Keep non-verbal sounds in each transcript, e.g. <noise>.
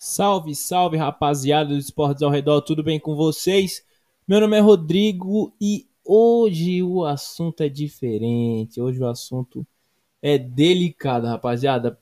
Salve, salve, rapaziada dos esportes ao redor, tudo bem com vocês? Meu nome é Rodrigo e hoje o assunto é diferente. Hoje o assunto é delicado, rapaziada.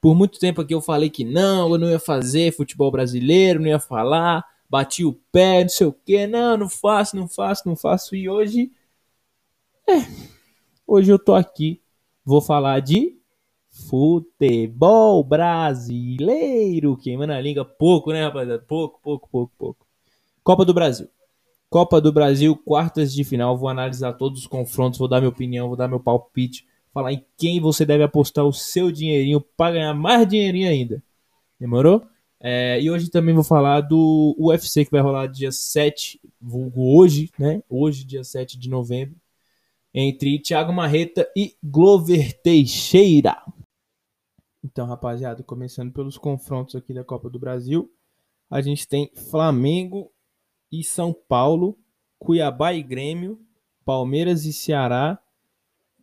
Por muito tempo aqui eu falei que não, eu não ia fazer futebol brasileiro, não ia falar, bati o pé, não sei o que, não, não faço, não faço, não faço. E hoje, é, hoje eu tô aqui, vou falar de futebol brasileiro. Queimando a língua, pouco, né, rapaziada? Pouco, pouco, pouco, pouco. Copa do Brasil. Copa do Brasil, quartas de final. Vou analisar todos os confrontos, vou dar minha opinião, vou dar meu palpite, falar em quem você deve apostar o seu dinheirinho para ganhar mais dinheirinho ainda. Demorou? É, e hoje também vou falar do UFC que vai rolar dia 7, vulgo hoje, né? Hoje, dia 7 de novembro, entre Thiago Marreta e Glover Teixeira. Então, rapaziada, começando pelos confrontos aqui da Copa do Brasil, a gente tem Flamengo e São Paulo, Cuiabá e Grêmio, Palmeiras e Ceará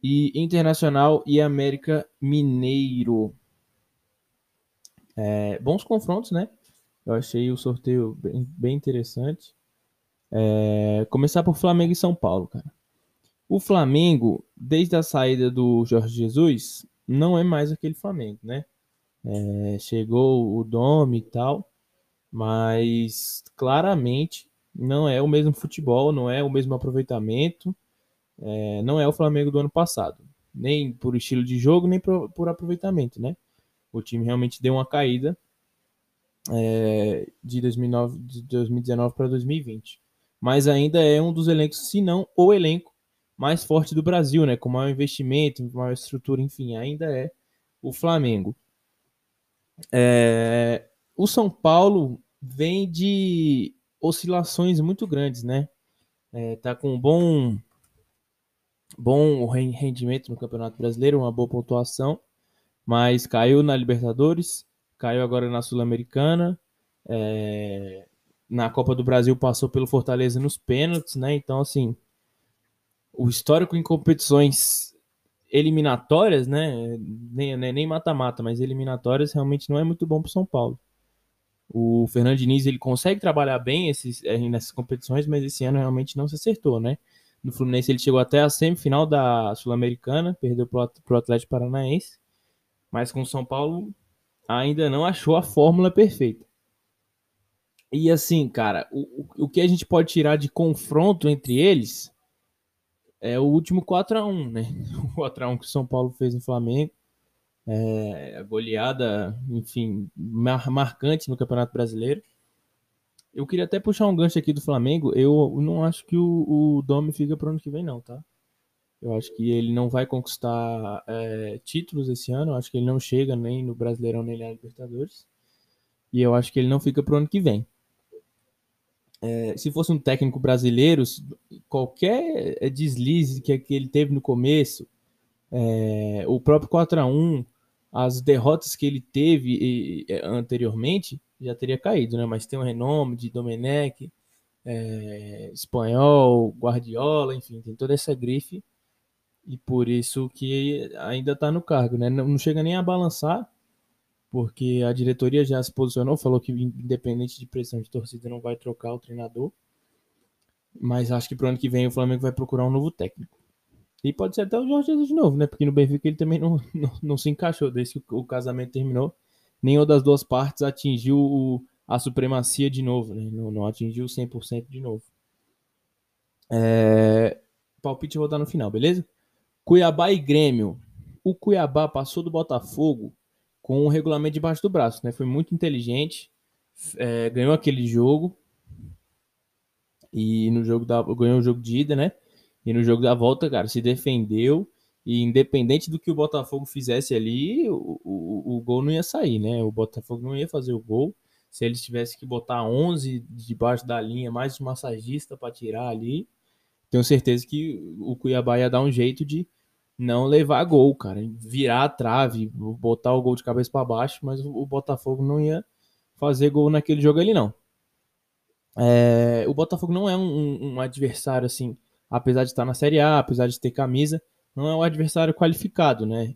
e Internacional e América Mineiro. É, bons confrontos, né? Eu achei o sorteio bem, bem interessante. É, começar por Flamengo e São Paulo, cara. O Flamengo, desde a saída do Jorge Jesus, não é mais aquele Flamengo, né? É, chegou o Dome e tal, mas claramente não é o mesmo futebol, não é o mesmo aproveitamento, é, não é o Flamengo do ano passado, nem por estilo de jogo, nem por, por aproveitamento, né? O time realmente deu uma caída é, de, 2009, de 2019 para 2020, mas ainda é um dos elencos, se não o elenco mais forte do Brasil, né? Com maior investimento, maior estrutura, enfim, ainda é o Flamengo. É, o São Paulo vem de oscilações muito grandes, né? É, tá com um bom, bom rendimento no Campeonato Brasileiro, uma boa pontuação, mas caiu na Libertadores, caiu agora na Sul-Americana, é, na Copa do Brasil passou pelo Fortaleza nos pênaltis, né? Então, assim, o histórico em competições eliminatórias, né? Nem nem mata-mata, mas eliminatórias realmente não é muito bom para São Paulo. O Fernando Diniz ele consegue trabalhar bem esses, eh, nessas competições, mas esse ano realmente não se acertou, né? No Fluminense ele chegou até a semifinal da Sul-Americana, perdeu para o Atlético Paranaense, mas com o São Paulo ainda não achou a fórmula perfeita. E assim, cara, o, o que a gente pode tirar de confronto entre eles é o último 4x1, né? <laughs> O 4x1 que o São Paulo fez no Flamengo. É, a goleada, enfim, mar marcante no Campeonato Brasileiro. Eu queria até puxar um gancho aqui do Flamengo. Eu não acho que o, o Domi fica para o ano que vem, não, tá? Eu acho que ele não vai conquistar é, títulos esse ano. Eu acho que ele não chega nem no Brasileirão nem na Libertadores. E eu acho que ele não fica para o ano que vem. É, se fosse um técnico brasileiro, qualquer é, deslize que, ele teve no começo, é, o próprio 4 a 1 as derrotas que ele teve e, e, anteriormente, já teria caído, né? Mas tem o renome de Domenech, é, espanhol, Guardiola, enfim, tem toda essa grife e por isso que ainda está no cargo, né? Não chega nem a balançar, porque a diretoria já se posicionou, falou que independente de pressão de torcida não vai trocar o treinador. Mas acho que pro ano que vem o Flamengo vai procurar um novo técnico. E pode ser até o Jorge Jesus de novo, né? Porque no Benfica ele também não, <laughs> não, não se encaixou desde que o casamento terminou. Nenhuma das duas partes atingiu o, a supremacia de novo, né? Não, não atingiu 100% de novo. É... Palpite eu vou dar no final, beleza? Cuiabá e Grêmio. O Cuiabá passou do Botafogo com o regulamento debaixo do braço, né? Foi muito inteligente, é, ganhou aquele jogo e no jogo da ganhou o jogo de ida, né? E no jogo da volta, cara, se defendeu e independente do que o Botafogo fizesse ali, o, o, o gol não ia sair, né? O Botafogo não ia fazer o gol. Se eles tivessem que botar 11 debaixo da linha, mais um massagista para tirar ali, tenho certeza que o Cuiabá ia dar um jeito de não levar gol, cara. Virar a trave, botar o gol de cabeça para baixo, mas o Botafogo não ia fazer gol naquele jogo ali, não. É, o Botafogo não é um, um, adversário, assim, apesar de estar na Série A, apesar de ter camisa, não é um adversário qualificado, né?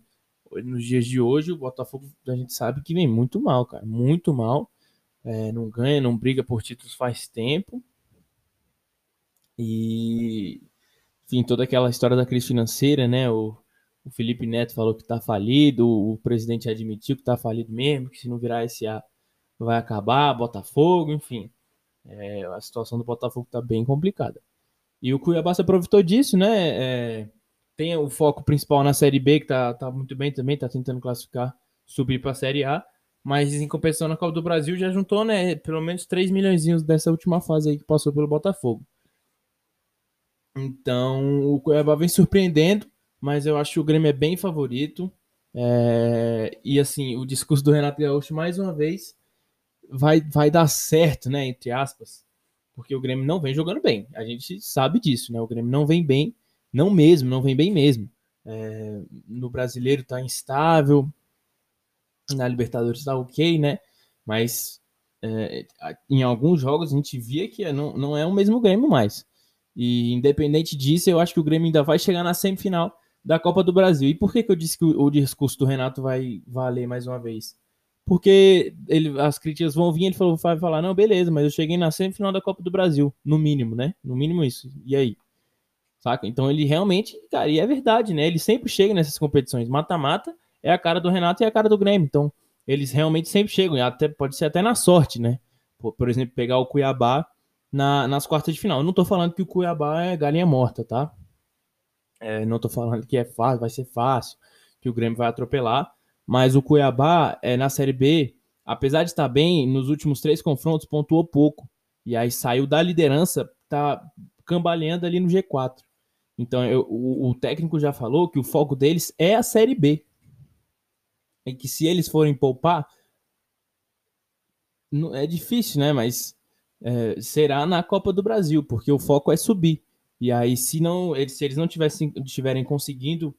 Nos dias de hoje, o Botafogo, a gente sabe que vem muito mal, cara, muito mal. é, não ganha, não briga por títulos faz tempo. E, enfim, toda aquela história da crise financeira, né? O, o Felipe Neto falou que está falido, o presidente admitiu que está falido mesmo, que se não virar SA vai acabar, Botafogo, enfim. É, a situação do Botafogo está bem complicada. E o Cuiabá se aproveitou disso, né? É, tem o foco principal na Série B, que tá, tá muito bem também, tá tentando classificar, subir para a Série A. Mas em compensação na Copa do Brasil já juntou, né? Pelo menos 3 milhões dessa última fase aí que passou pelo Botafogo. Então o Cuiabá vem surpreendendo, mas eu acho que o Grêmio é bem favorito. É, e assim, o discurso do Renato Gaúcho, mais uma vez, vai, vai dar certo, né? Entre aspas, porque o Grêmio não vem jogando bem. A gente sabe disso, né? O Grêmio não vem bem, não mesmo, não vem bem mesmo. É, no brasileiro tá instável, na Libertadores tá ok, né? Mas é, em alguns jogos a gente via que não, não é o mesmo Grêmio mais. E independente disso, eu acho que o Grêmio ainda vai chegar na semifinal da Copa do Brasil. E por que, que eu disse que o, o discurso do Renato vai valer mais uma vez? Porque ele, as críticas vão vir, ele falou, vai falar, não, beleza, mas eu cheguei na semifinal da Copa do Brasil, no mínimo, né? No mínimo isso. E aí? Saca? Então ele realmente, cara, e é verdade, né? Ele sempre chega nessas competições. Mata-mata é a cara do Renato e a cara do Grêmio. Então, eles realmente sempre chegam, até pode ser até na sorte, né? Por, por exemplo, pegar o Cuiabá na, nas quartas de final. Eu não tô falando que o Cuiabá é galinha morta, tá? É, não tô falando que é fácil, vai ser fácil, que o Grêmio vai atropelar. Mas o Cuiabá, é, na Série B, apesar de estar bem, nos últimos três confrontos pontuou pouco. E aí saiu da liderança, tá cambaleando ali no G4. Então eu, o, o técnico já falou que o foco deles é a Série B. E que se eles forem poupar, é difícil, né? Mas é, será na Copa do Brasil, porque o foco é subir. E aí, se não, se eles não tivessem, estiverem conseguindo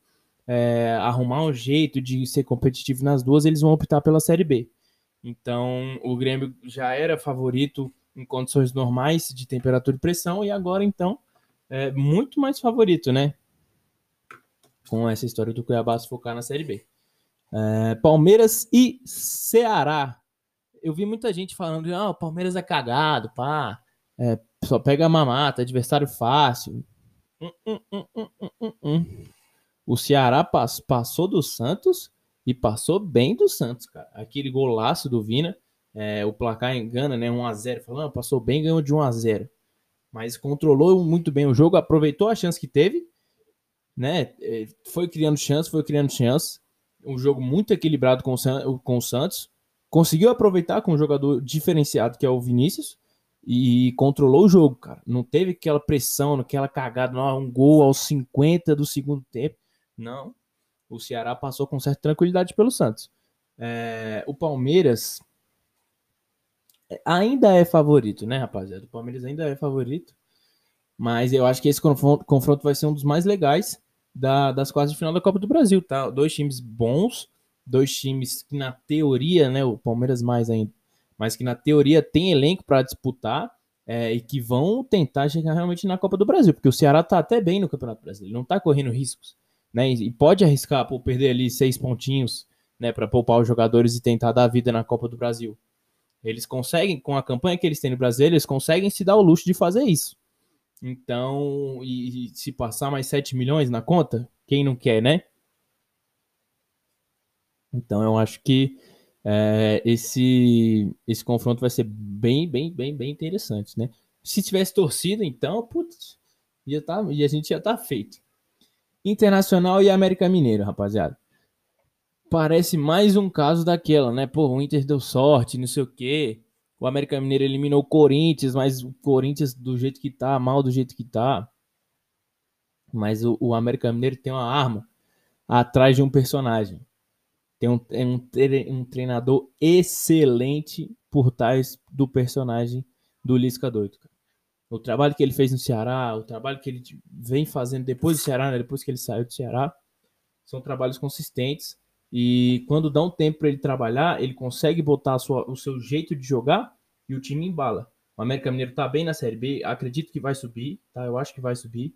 é, arrumar um jeito de ser competitivo nas duas, eles vão optar pela Série B. Então, o Grêmio já era favorito em condições normais de temperatura e pressão, e agora, então, é muito mais favorito, né? Com essa história do Cuiabá se focar na Série B. É, Palmeiras e Ceará eu vi muita gente falando, ah, o Palmeiras é cagado, pá, é, só pega mamata, adversário fácil. Hum, hum, hum, o Ceará pass passou do Santos e passou bem do Santos, cara. Aquele golaço do Vina, é, o placar engana, né? 1x0. Falando, passou bem, ganhou de 1x0. Mas controlou muito bem o jogo, aproveitou a chance que teve, né? É, foi criando chance, foi criando chance. Um jogo muito equilibrado com o, com o Santos conseguiu aproveitar com um jogador diferenciado que é o Vinícius e controlou o jogo, cara. Não teve aquela pressão, aquela cagada, não, um gol aos 50 do segundo tempo. Não. O Ceará passou com certa tranquilidade pelo Santos. É, o Palmeiras ainda é favorito, né, rapaziada? O Palmeiras ainda é favorito. Mas eu acho que esse confronto, confronto vai ser um dos mais legais da, das quartas de final da Copa do Brasil, tá? Dois times bons, dois times que na teoria, né, o Palmeiras mais ainda, mas que na teoria tem elenco para disputar é, e que vão tentar chegar realmente na Copa do Brasil, porque o Ceará tá até bem no Campeonato Brasileiro, não tá correndo riscos, né, e pode arriscar por perder ali seis pontinhos, né, para poupar os jogadores e tentar dar vida na Copa do Brasil. Eles conseguem, com a campanha que eles têm no Brasil, eles conseguem se dar o luxo de fazer isso. Então, e, e se passar mais 7 milhões na conta, quem não quer, né? Então eu acho que é, esse, esse confronto vai ser bem, bem, bem, bem interessante, né? Se tivesse torcida, então, putz, ia tá, e a gente ia estar tá feito. Internacional e América Mineiro, rapaziada. Parece mais um caso daquela, né? Pô, o Inter deu sorte, não sei o quê. O América Mineiro eliminou o Corinthians, mas o Corinthians do jeito que tá, mal do jeito que tá. Mas o, o América Mineiro tem uma arma atrás de um personagem. Tem um, é um, um treinador excelente por trás do personagem do Lisca Doido. O trabalho que ele fez no Ceará, o trabalho que ele vem fazendo depois do Ceará, né, depois que ele saiu do Ceará, são trabalhos consistentes. E quando dá um tempo para ele trabalhar, ele consegue botar sua, o seu jeito de jogar e o time embala. O América Mineiro tá bem na Série B, acredito que vai subir, tá? Eu acho que vai subir.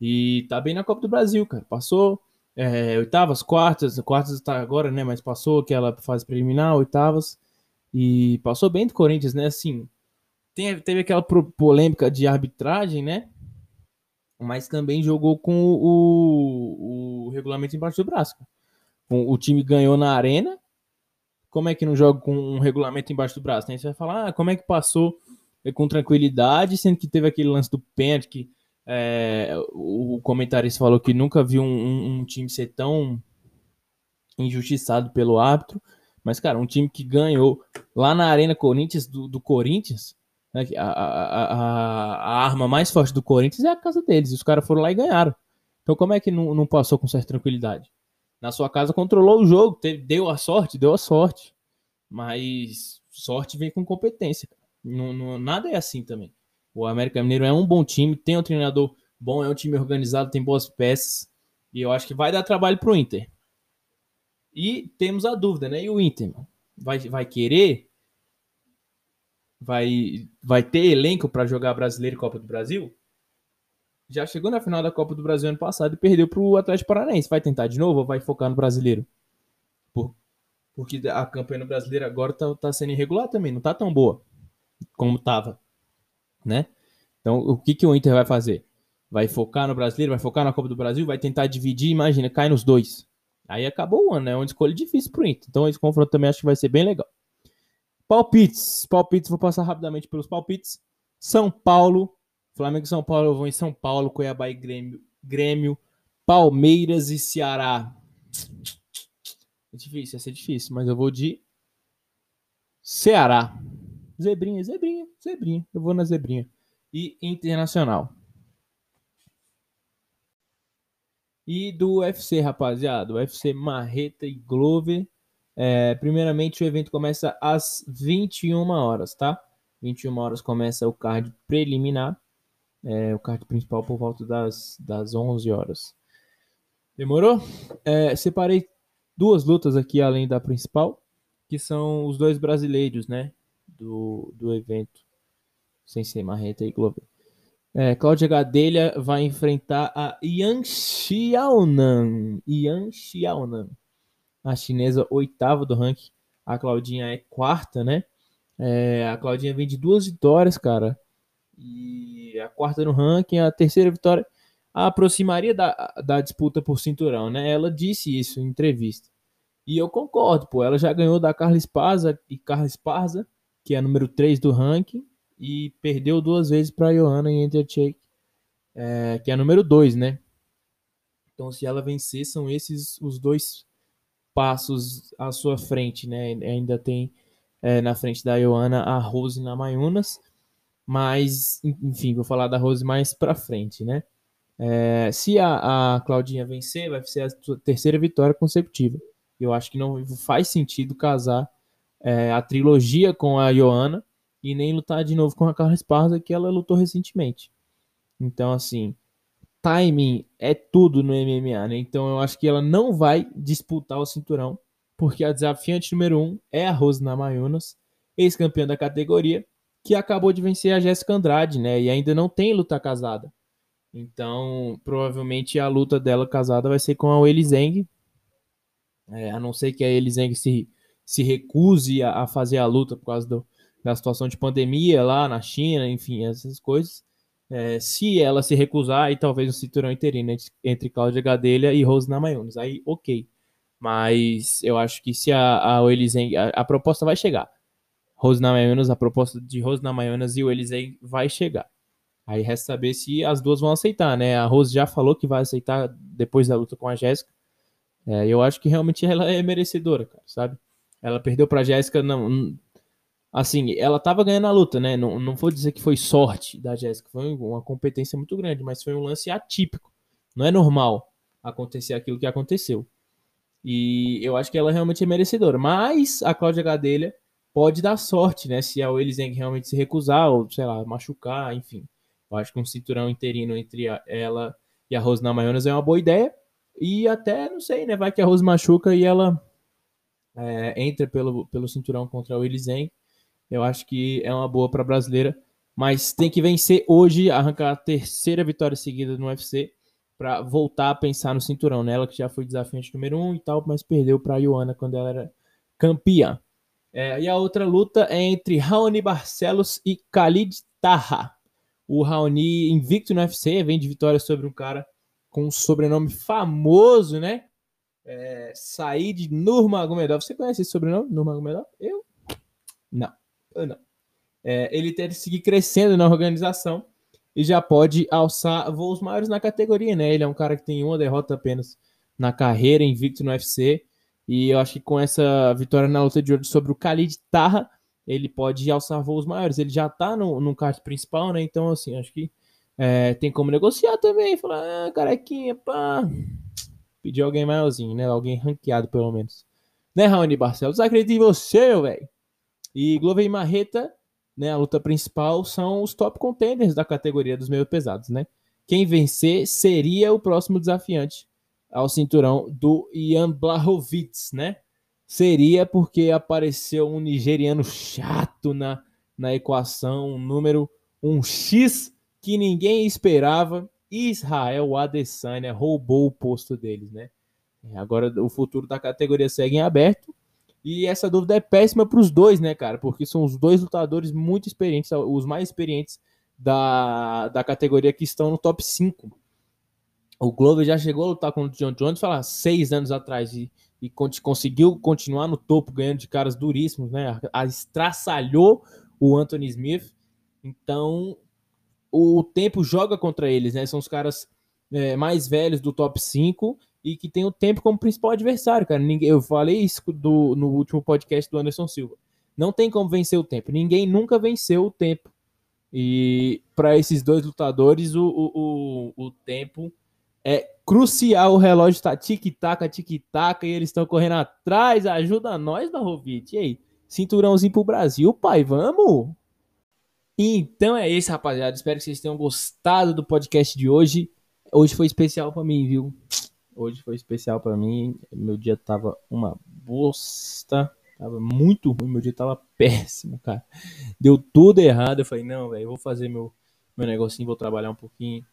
E tá bem na Copa do Brasil, cara. Passou é, oitavas, quartas, quartas está agora, né? Mas passou aquela fase preliminar, oitavas. e passou bem do Corinthians, né? Assim, tem, teve aquela polêmica de arbitragem, né? Mas também jogou com o, o regulamento embaixo do braço. O, o time ganhou na arena. Como é que não joga com um regulamento embaixo do braço? Né? Você vai falar, ah, como é que passou com tranquilidade, sendo que teve aquele lance do pênalti que é, o comentarista falou que nunca viu um, um, um, time ser tão injustiçado pelo árbitro. Mas, cara, um time que ganhou lá na Arena Corinthians, do, do Corinthians, né, a, a, a, a, arma mais forte do Corinthians é a casa deles. E os caras foram lá e ganharam. Então, como é que não, não passou com certa tranquilidade? Na sua casa controlou o jogo, teve, deu a sorte, deu a sorte. Mas sorte vem com competência. Não, não, nada é assim também. O América Mineiro é um bom time, tem um treinador bom, é um time organizado, tem boas peças. E eu acho que vai dar trabalho pro Inter. E temos a dúvida, né? E o Inter? Vai, vai querer? Vai, vai ter elenco para jogar Brasileiro e Copa do Brasil? Já chegou na final da Copa do Brasil ano passado e perdeu pro Atlético Paranaense. Vai tentar de novo ou vai focar no Brasileiro? Por, porque a campanha no Brasileiro agora tá, tá sendo irregular também, não tá tão boa como tava né? Então, o que, que o Inter vai fazer? Vai focar no brasileiro, vai focar na Copa do Brasil, vai tentar dividir, imagina, cai nos dois. Aí acabou o ano, né? É uma escolha difícil pro Inter. Então, esse confronto também acho que vai ser bem legal. Palpites. Palpites, vou passar rapidamente pelos palpites. São Paulo, Flamengo e São Paulo vão em São Paulo, Cuiabá e Grêmio, Grêmio, Palmeiras e Ceará. É difícil, vai ser difícil, mas eu vou de Ceará. Zebrinha, zebrinha, zebrinha. Eu vou na zebrinha. E internacional. E do UFC, rapaziada. UFC Marreta e Glover. É, primeiramente, o evento começa às 21 horas, tá? 21 horas começa o card preliminar. É, o card principal por volta das, das 11 horas. Demorou? É, separei duas lutas aqui além da principal, que são os dois brasileiros, né? do, do evento, sem ser Marreta e Glover. É, Cláudia Gadelha vai enfrentar a Yan Xiaonan. Yan Xiaonan. A chinesa oitava do ranking. A Claudinha é quarta, né? É, a Claudinha vem de duas vitórias, cara. E a quarta no ranking, a terceira vitória a aproximaria da, da disputa por cinturão, né? Ela disse isso em entrevista. E eu concordo, pô. Ela já ganhou da Carla Esparza e Carla Esparza que é número 3 do ranking, e perdeu duas vezes para a Johanna Jędrzejczyk, é, que é número 2, né? Então, se ela vencer, são esses os dois passos à sua frente, né? Ainda tem é, na frente da Joana a Rose na Mayunas, mas, enfim, vou falar da Rose mais para frente, né? É, se a, a Claudinha vencer, vai ser a terceira vitória consecutiva. Eu acho que não faz sentido casar é, a trilogia com a Joana e nem lutar de novo com a Carla Esparza, que ela lutou recentemente. Então, assim, timing é tudo no MMA, né? Então, eu acho que ela não vai disputar o cinturão, porque a desafiante número um é a Rose Namajunas, ex-campeã da categoria, que acabou de vencer a Jéssica Andrade, né? E ainda não tem luta casada. Então, provavelmente a luta dela casada vai ser com a Weili Zeng. É, a não ser que a Weili Zeng se se recuse a, a fazer a luta por causa do, da situação de pandemia lá na China, enfim, essas coisas. É, se ela se recusar, aí talvez um cinturão interino entre, entre Cláudia Gadelha e Rose Namajunas. Aí, ok. Mas eu acho que se a, a, Elisen, a, a proposta vai chegar. Rose Namajunas, a proposta de Rose Namajunas e o Elisen vai chegar. Aí resta saber se as duas vão aceitar, né? A Rose já falou que vai aceitar depois da luta com a Jéssica. É, eu acho que realmente ela é merecedora, cara, sabe? Ela perdeu pra Jéssica, não, assim, ela tava ganhando a luta, né? Não, não vou dizer que foi sorte da Jéssica, foi uma competência muito grande, mas foi um lance atípico. Não é normal acontecer aquilo que aconteceu. E eu acho que ela realmente é merecedora. Mas a Cláudia Gadelha pode dar sorte, né? Se a Willy realmente se recusar, ou sei lá, machucar, enfim. Eu acho que um cinturão interino entre ela e a Rose Namajunas é uma boa ideia. E até, não sei, né? Vai que a Rose machuca e ela é, entra pelo, pelo cinturão contra o Elizen. Eu acho que é uma boa para a brasileira, mas tem que vencer hoje, arrancar a terceira vitória seguida no UFC para voltar a pensar no cinturão. Nela né? que já foi desafiante número um e tal, mas perdeu para a Ioana quando ela era campeã. É, e a outra luta é entre Raoni Barcelos e Khalid Taha. O Raoni invicto no UFC, vem de vitória sobre um cara com um sobrenome famoso, né? É, Said Nurmagomedov. Você conhece esse sobrenome, Nurmagomedov? Eu? Não, não. É, ele tem que seguir crescendo na organização e já pode alçar voos maiores na categoria, né? Ele é um cara que tem uma derrota apenas na carreira, invicto no UFC. E eu acho que com essa vitória na luta de hoje sobre o Khalid Tarra, ele pode alçar voos maiores. Ele já tá no, no kart principal, né? Então, assim, acho que é, tem como negociar também. Falar, ah, carequinha, pá. Pedir alguém maiorzinho, né? Alguém ranqueado, pelo menos. Né, Raoni Barcelos? Acredito em você, velho. E Glover e Marreta, né? A luta principal são os top contenders da categoria dos meio pesados, né? Quem vencer seria o próximo desafiante ao cinturão do Ian Blachowicz, né? Seria porque apareceu um nigeriano chato na, na equação, um número, um X que ninguém esperava. Israel Adesanya roubou o posto deles, né? Agora o futuro da categoria segue em aberto. E essa dúvida é péssima para os dois, né, cara? Porque são os dois lutadores muito experientes, os mais experientes da, da categoria que estão no top 5 o Glover já chegou a lutar contra o John Jones, falar, seis anos atrás e, e conseguiu continuar no topo, ganhando de caras duríssimos, né? A, estraçalhou o Anthony Smith. Então, o tempo joga contra eles, né? São os caras é, mais velhos do top 5 e que tem o tempo como principal adversário, cara. Ninguém, eu falei isso do, no último podcast do Anderson Silva. Não tem como vencer o tempo. Ninguém nunca venceu o tempo. E para esses dois lutadores, o, o, o, o tempo é crucial. O relógio está tic-tac, tic-tac, e eles estão correndo atrás. Ajuda nós, Rovit. E aí? Cinturãozinho pro Brasil, pai, vamos? Então é isso, rapaziada. Espero que vocês tenham gostado do podcast de hoje. Hoje foi especial para mim, viu? Hoje foi especial para mim. Meu dia tava uma bosta. Tava muito ruim, meu dia tava péssimo, cara. Deu tudo errado. Eu falei, não, velho, vou fazer meu, meu negocinho, vou trabalhar um pouquinho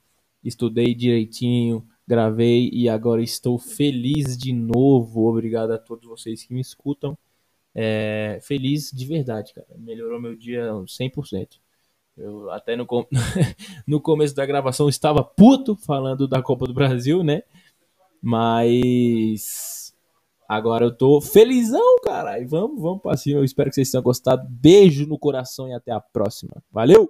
estudei direitinho, gravei e agora estou feliz de novo. Obrigado a todos vocês que me escutam. É, feliz de verdade, cara. Melhorou meu dia 100%. Eu até no, <laughs> no começo da gravação estava puto falando da Copa do Brasil, né? Mas agora eu tô felizão, cara. E vamos, vamos para cima. Eu espero que vocês tenham gostado. Beijo no coração e até a próxima. Valeu!